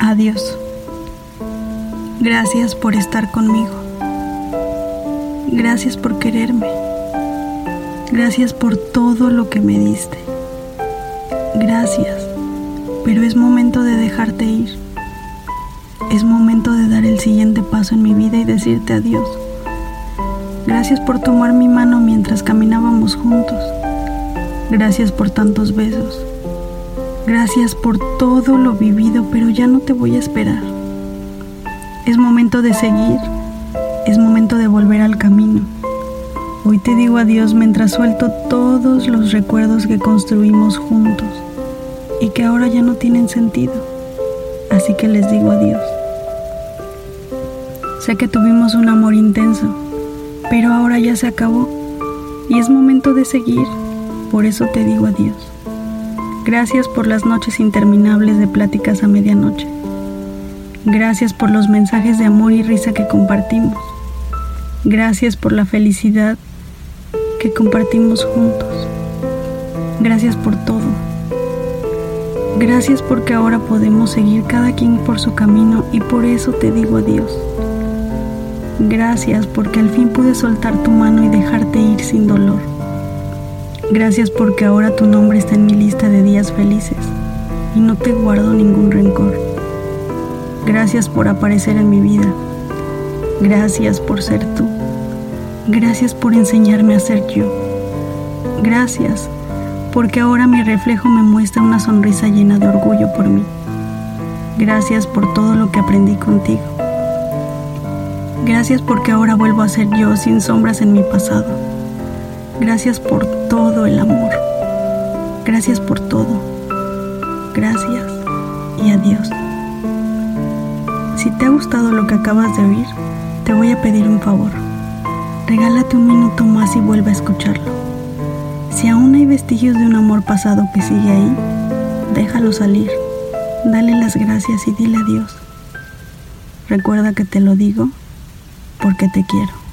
Adiós. Gracias por estar conmigo. Gracias por quererme. Gracias por todo lo que me diste. Gracias, pero es momento de dejarte ir. Es momento de dar el siguiente paso en mi vida y decirte adiós. Gracias por tomar mi mano mientras caminábamos juntos. Gracias por tantos besos. Gracias por todo lo vivido, pero ya no te voy a esperar. Es momento de seguir. Es momento de volver al camino. Hoy te digo adiós mientras suelto todos los recuerdos que construimos juntos y que ahora ya no tienen sentido. Así que les digo adiós. Sé que tuvimos un amor intenso, pero ahora ya se acabó y es momento de seguir. Por eso te digo adiós. Gracias por las noches interminables de pláticas a medianoche. Gracias por los mensajes de amor y risa que compartimos. Gracias por la felicidad que compartimos juntos. Gracias por todo. Gracias porque ahora podemos seguir cada quien por su camino y por eso te digo adiós. Gracias porque al fin pude soltar tu mano y dejarte ir sin dolor. Gracias porque ahora tu nombre está en mi lista de días felices y no te guardo ningún rencor. Gracias por aparecer en mi vida. Gracias por ser tú. Gracias por enseñarme a ser yo. Gracias porque ahora mi reflejo me muestra una sonrisa llena de orgullo por mí. Gracias por todo lo que aprendí contigo. Gracias porque ahora vuelvo a ser yo sin sombras en mi pasado. Gracias por todo el amor. Gracias por todo. Gracias y adiós. Si te ha gustado lo que acabas de oír, te voy a pedir un favor. Regálate un minuto más y vuelve a escucharlo. Si aún hay vestigios de un amor pasado que sigue ahí, déjalo salir. Dale las gracias y dile adiós. Recuerda que te lo digo porque te quiero.